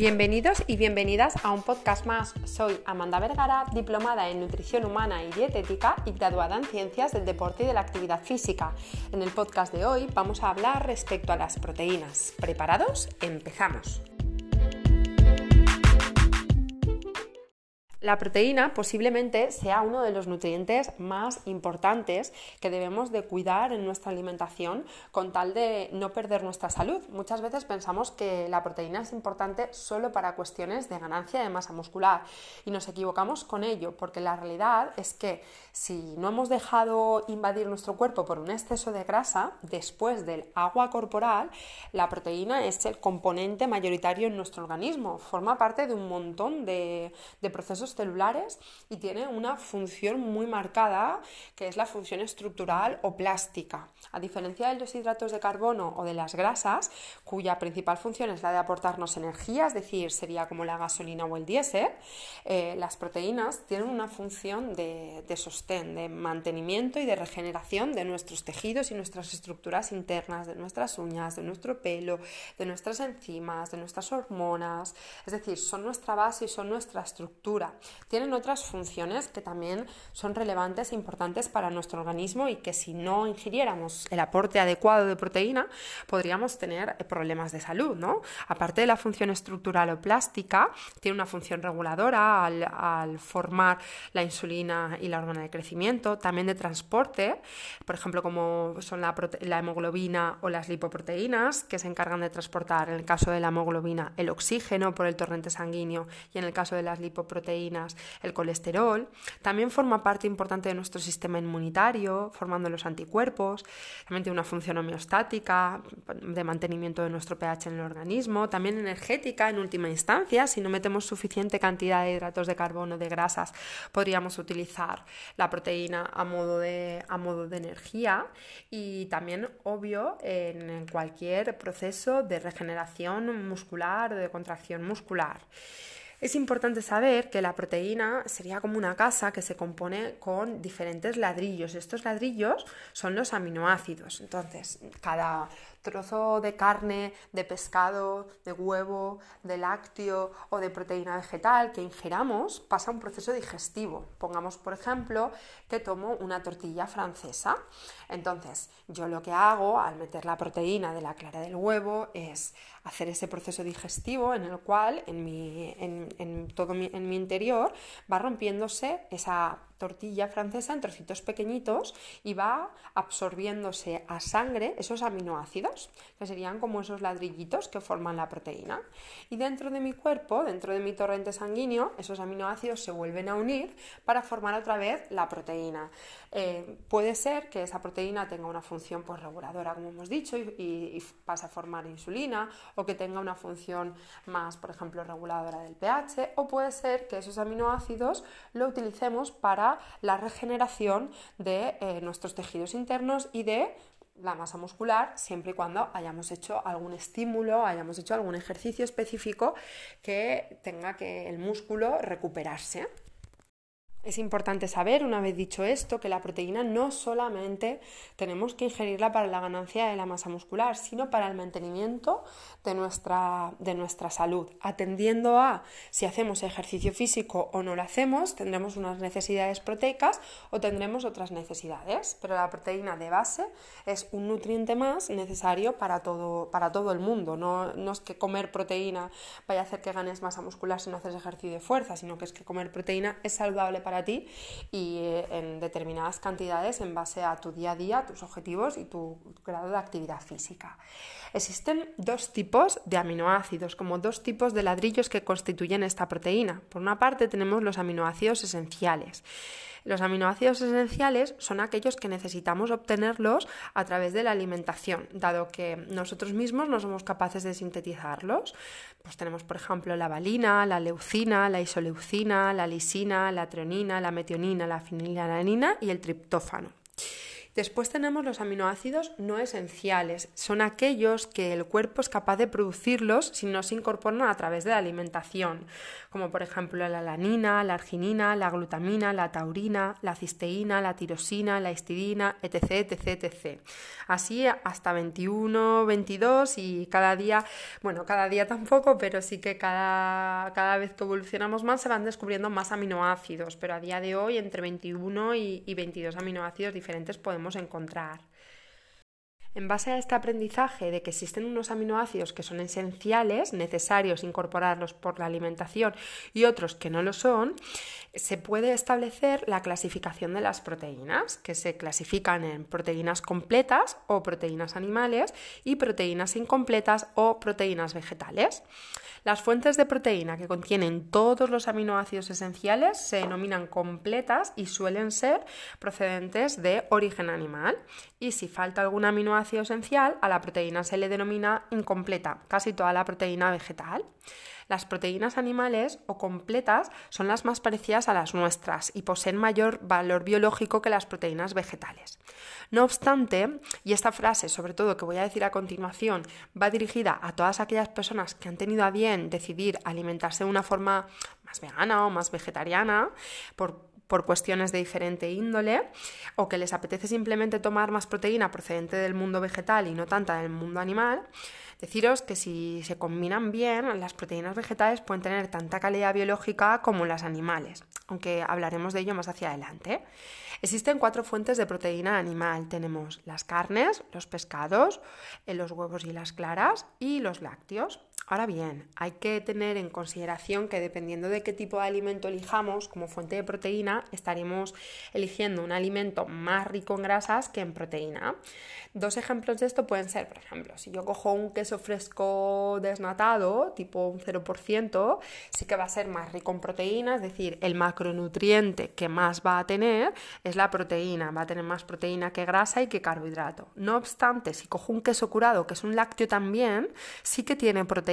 Bienvenidos y bienvenidas a un podcast más. Soy Amanda Vergara, diplomada en nutrición humana y dietética y graduada en ciencias del deporte y de la actividad física. En el podcast de hoy vamos a hablar respecto a las proteínas. ¿Preparados? Empezamos. La proteína posiblemente sea uno de los nutrientes más importantes que debemos de cuidar en nuestra alimentación con tal de no perder nuestra salud. Muchas veces pensamos que la proteína es importante solo para cuestiones de ganancia de masa muscular y nos equivocamos con ello porque la realidad es que si no hemos dejado invadir nuestro cuerpo por un exceso de grasa, después del agua corporal, la proteína es el componente mayoritario en nuestro organismo, forma parte de un montón de, de procesos celulares y tiene una función muy marcada que es la función estructural o plástica. A diferencia de los hidratos de carbono o de las grasas, cuya principal función es la de aportarnos energía, es decir, sería como la gasolina o el diésel, eh, las proteínas tienen una función de, de sostén, de mantenimiento y de regeneración de nuestros tejidos y nuestras estructuras internas, de nuestras uñas, de nuestro pelo, de nuestras enzimas, de nuestras hormonas, es decir, son nuestra base y son nuestra estructura tienen otras funciones que también son relevantes e importantes para nuestro organismo y que si no ingiriéramos el aporte adecuado de proteína podríamos tener problemas de salud, ¿no? Aparte de la función estructural o plástica, tiene una función reguladora al, formar la insulina y la hormona de crecimiento, también de transporte, por ejemplo, como son la, la hemoglobina o las lipoproteínas, que se encargan de transportar, en el caso de la hemoglobina, el oxígeno por el torrente sanguíneo y en el caso de las lipoproteínas, el colesterol. También forma parte importante de nuestro sistema inmunitario, formando los anticuerpos. También tiene una función homeostática de mantenimiento de nuestro pH en el organismo. También energética en última instancia. Si no metemos suficiente cantidad de hidratos de carbono, de grasas, podríamos utilizar la proteína a modo de, a modo de energía. Y también, obvio, en cualquier proceso de regeneración muscular o de contracción muscular. Es importante saber que la proteína sería como una casa que se compone con diferentes ladrillos. Estos ladrillos son los aminoácidos. Entonces, cada trozo de carne, de pescado, de huevo, de lácteo o de proteína vegetal que ingeramos pasa un proceso digestivo. Pongamos, por ejemplo, que tomo una tortilla francesa. Entonces, yo lo que hago al meter la proteína de la clara del huevo es hacer ese proceso digestivo en el cual en, mi, en, todo en mi interior va rompiéndose esa tortilla francesa en trocitos pequeñitos y va absorbiéndose a sangre esos aminoácidos, que serían como esos ladrillitos que forman la proteína. Y dentro de mi cuerpo, dentro de mi torrente sanguíneo, esos aminoácidos se vuelven a unir para formar otra vez la proteína. Eh, puede ser que esa proteína tenga una función pues, reguladora, como hemos dicho, y, y pase a formar insulina, o que tenga una función más, por ejemplo, reguladora del pH, o puede ser que esos aminoácidos lo utilicemos para la regeneración de eh, nuestros tejidos internos y de la masa muscular siempre y cuando hayamos hecho algún estímulo, hayamos hecho algún ejercicio específico que tenga que el músculo recuperarse. Es importante saber, una vez dicho esto, que la proteína no solamente tenemos que ingerirla para la ganancia de la masa muscular, sino para el mantenimiento de nuestra, de nuestra salud. Atendiendo a si hacemos ejercicio físico o no lo hacemos, tendremos unas necesidades proteicas o tendremos otras necesidades. Pero la proteína de base es un nutriente más necesario para todo, para todo el mundo. No, no es que comer proteína vaya a hacer que ganes masa muscular si no haces ejercicio de fuerza, sino que es que comer proteína es saludable para para ti y eh, en determinadas cantidades en base a tu día a día, tus objetivos y tu grado de actividad física. Existen dos tipos de aminoácidos, como dos tipos de ladrillos que constituyen esta proteína. Por una parte tenemos los aminoácidos esenciales. Los aminoácidos esenciales son aquellos que necesitamos obtenerlos a través de la alimentación, dado que nosotros mismos no somos capaces de sintetizarlos. Pues tenemos, por ejemplo, la valina, la leucina, la isoleucina, la lisina, la treonina, la metionina, la fenilalanina y el triptófano. Después tenemos los aminoácidos no esenciales. Son aquellos que el cuerpo es capaz de producirlos si no se incorporan a través de la alimentación, como por ejemplo la alanina, la arginina, la glutamina, la taurina, la cisteína, la tirosina, la histidina, etc, etc, etc. Así hasta 21, 22 y cada día, bueno, cada día tampoco, pero sí que cada, cada vez que evolucionamos más se van descubriendo más aminoácidos, pero a día de hoy entre 21 y, y 22 aminoácidos diferentes podemos encontrar. En base a este aprendizaje de que existen unos aminoácidos que son esenciales, necesarios incorporarlos por la alimentación y otros que no lo son, se puede establecer la clasificación de las proteínas, que se clasifican en proteínas completas o proteínas animales y proteínas incompletas o proteínas vegetales. Las fuentes de proteína que contienen todos los aminoácidos esenciales se denominan completas y suelen ser procedentes de origen animal. Y si falta algún aminoácido esencial, a la proteína se le denomina incompleta, casi toda la proteína vegetal. Las proteínas animales o completas son las más parecidas a las nuestras y poseen mayor valor biológico que las proteínas vegetales. No obstante, y esta frase sobre todo que voy a decir a continuación va dirigida a todas aquellas personas que han tenido a bien decidir alimentarse de una forma más vegana o más vegetariana por por cuestiones de diferente índole o que les apetece simplemente tomar más proteína procedente del mundo vegetal y no tanta del mundo animal, Deciros que si se combinan bien, las proteínas vegetales pueden tener tanta calidad biológica como las animales, aunque hablaremos de ello más hacia adelante. Existen cuatro fuentes de proteína animal. Tenemos las carnes, los pescados, eh, los huevos y las claras y los lácteos. Ahora bien, hay que tener en consideración que dependiendo de qué tipo de alimento elijamos como fuente de proteína, estaremos eligiendo un alimento más rico en grasas que en proteína. Dos ejemplos de esto pueden ser, por ejemplo, si yo cojo un queso fresco desnatado, tipo un 0%, sí que va a ser más rico en proteína, es decir, el macronutriente que más va a tener es la proteína, va a tener más proteína que grasa y que carbohidrato. No obstante, si cojo un queso curado, que es un lácteo también, sí que tiene proteína.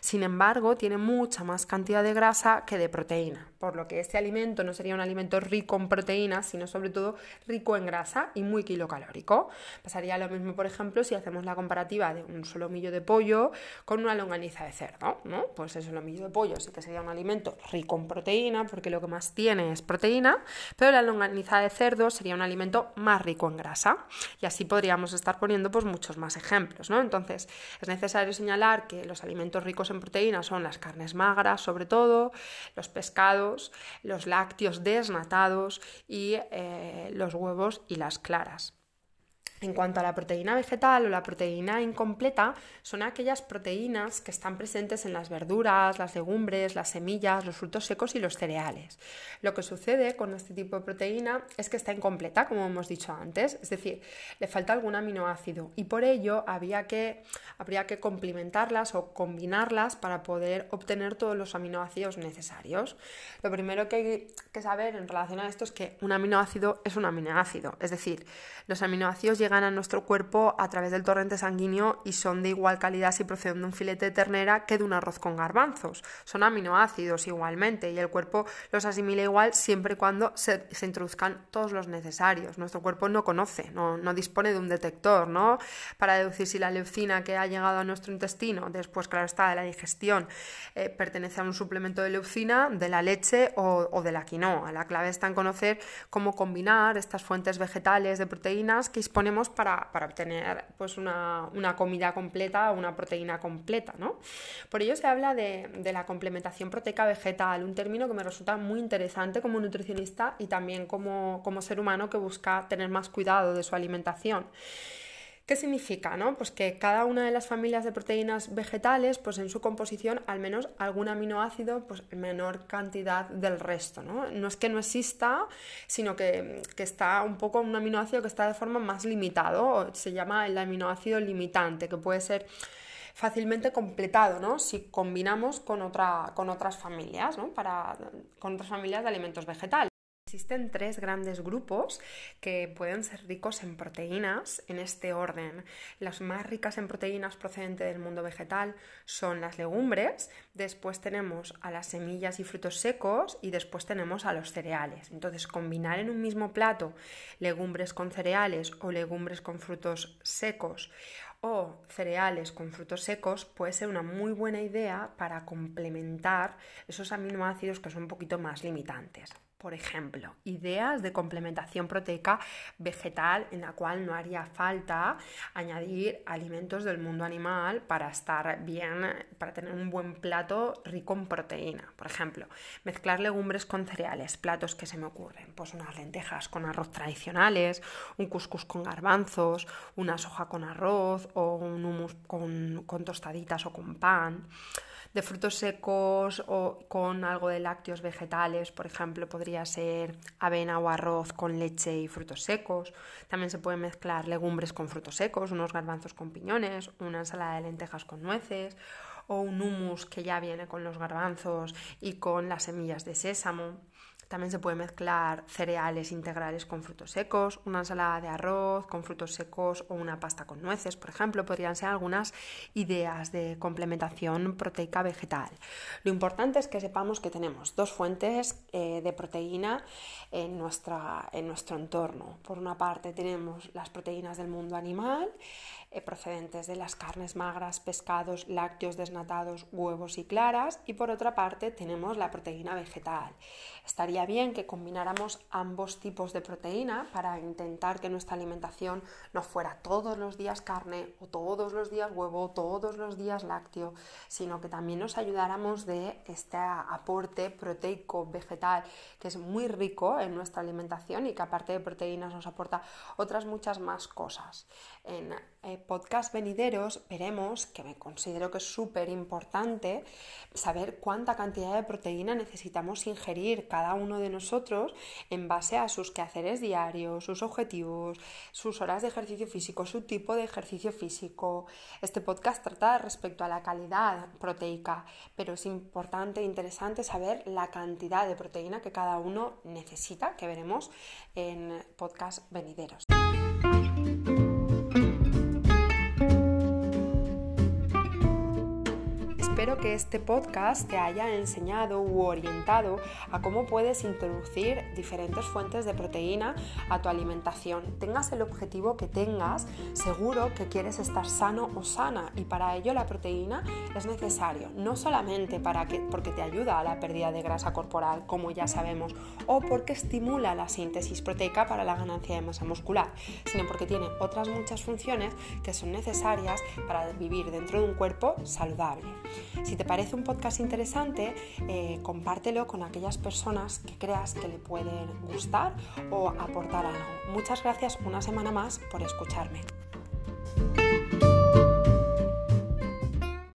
Sin embargo, tiene mucha más cantidad de grasa que de proteína, por lo que este alimento no sería un alimento rico en proteína, sino sobre todo rico en grasa y muy kilocalórico. Pasaría lo mismo, por ejemplo, si hacemos la comparativa de un solomillo de pollo con una longaniza de cerdo, ¿no? Pues el solomillo de pollo sí que sería un alimento rico en proteína, porque lo que más tiene es proteína, pero la longaniza de cerdo sería un alimento más rico en grasa. Y así podríamos estar poniendo pues, muchos más ejemplos. ¿no? Entonces, es necesario señalar que los alimentos ricos en proteínas son las carnes magras, sobre todo, los pescados, los lácteos desnatados y eh, los huevos y las claras. En cuanto a la proteína vegetal o la proteína incompleta, son aquellas proteínas que están presentes en las verduras, las legumbres, las semillas, los frutos secos y los cereales. Lo que sucede con este tipo de proteína es que está incompleta, como hemos dicho antes, es decir, le falta algún aminoácido y por ello había que, habría que complementarlas o combinarlas para poder obtener todos los aminoácidos necesarios. Lo primero que hay que saber en relación a esto es que un aminoácido es un aminoácido, es decir, los aminoácidos llegan a nuestro cuerpo a través del torrente sanguíneo y son de igual calidad si proceden de un filete de ternera que de un arroz con garbanzos. Son aminoácidos igualmente y el cuerpo los asimila igual siempre y cuando se, introduzcan todos los necesarios. Nuestro cuerpo no conoce, no, dispone de un detector ¿no? para deducir si la leucina que ha llegado a nuestro intestino, después, claro está, de la digestión, eh, pertenece a un suplemento de leucina, de la leche o, o de la quinoa. La clave está en conocer cómo combinar estas fuentes vegetales de proteínas que disponemos para, obtener pues una, comida completa, una proteína completa. ¿no? Por ello se habla de, la complementación proteica vegetal, un término que me resulta muy interesante como nutricionista y también como, como ser humano que busca tener más cuidado de su alimentación. ¿Qué significa? No? Pues que cada una de las familias de proteínas vegetales, pues en su composición, al menos algún aminoácido, pues en menor cantidad del resto. ¿no? no es que no exista, sino que, que, está un poco un aminoácido que está de forma más limitado, se llama el aminoácido limitante, que puede ser fácilmente completado, ¿no? Si combinamos con, otra, con otras familias, ¿no? Con otras familias de alimentos vegetales. Existen tres grandes grupos que pueden ser ricos en proteínas en este orden. Las más ricas en proteínas procedentes del mundo vegetal son las legumbres, después tenemos a las semillas y frutos secos y después tenemos a los cereales. Entonces, combinar en un mismo plato legumbres con cereales o legumbres con frutos secos o cereales con frutos secos puede ser una muy buena idea para complementar esos aminoácidos que son un poquito más limitantes. Por ejemplo, ideas de complementación proteica vegetal en la cual no haría falta añadir alimentos del mundo animal para estar bien, para tener un buen plato rico en proteína. Por ejemplo, mezclar legumbres con cereales, platos que se me ocurren, pues unas lentejas con arroz tradicionales, un couscous con garbanzos, una soja con arroz o un hummus con, con tostaditas o con pan de frutos secos o con algo de lácteos vegetales, por ejemplo, podría ser avena o arroz con leche y frutos secos. También se pueden mezclar legumbres con frutos secos, unos garbanzos con piñones, una ensalada de lentejas con nueces o un hummus que ya viene con los garbanzos y con las semillas de sésamo. También se puede mezclar cereales integrales con frutos secos, una ensalada de arroz con frutos secos o una pasta con nueces, por ejemplo, podrían ser algunas ideas de complementación proteica vegetal. Lo importante es que sepamos que tenemos dos fuentes eh, de proteína en, nuestra, en nuestro entorno. Por una parte tenemos las proteínas del mundo animal, eh, procedentes de las carnes magras, pescados, lácteos desnatados, huevos y claras, y por otra parte tenemos la proteína vegetal. Estaría bien que combináramos ambos tipos de proteína para intentar que nuestra alimentación no fuera todos los días carne o todos los días huevo o todos los días lácteo, sino que también nos ayudáramos de este aporte proteico vegetal que es muy rico en nuestra alimentación y que aparte de proteínas nos aporta otras muchas más cosas. En eh, podcast venideros veremos que me considero que es súper importante saber cuánta cantidad de proteína necesitamos ingerir cada uno de nosotros en base a sus quehaceres diarios, sus objetivos, sus horas de ejercicio físico, su tipo de ejercicio físico. Este podcast trata respecto a la calidad proteica, pero es importante e interesante saber la cantidad de proteína que cada uno necesita, que veremos en podcast venideros. Espero que este podcast te haya enseñado u orientado a cómo puedes introducir diferentes fuentes de proteína a tu alimentación. Tengas el objetivo que tengas, seguro que quieres estar sano o sana y para ello la proteína es necesario, no solamente para que, porque te ayuda a la pérdida de grasa corporal, como ya sabemos, o porque estimula la síntesis proteica para la ganancia de masa muscular, sino porque tiene otras muchas funciones que son necesarias para vivir dentro de un cuerpo saludable. Si te parece un podcast interesante, eh, compártelo con aquellas personas que creas que le pueden gustar o aportar algo. Muchas gracias una semana más por escucharme.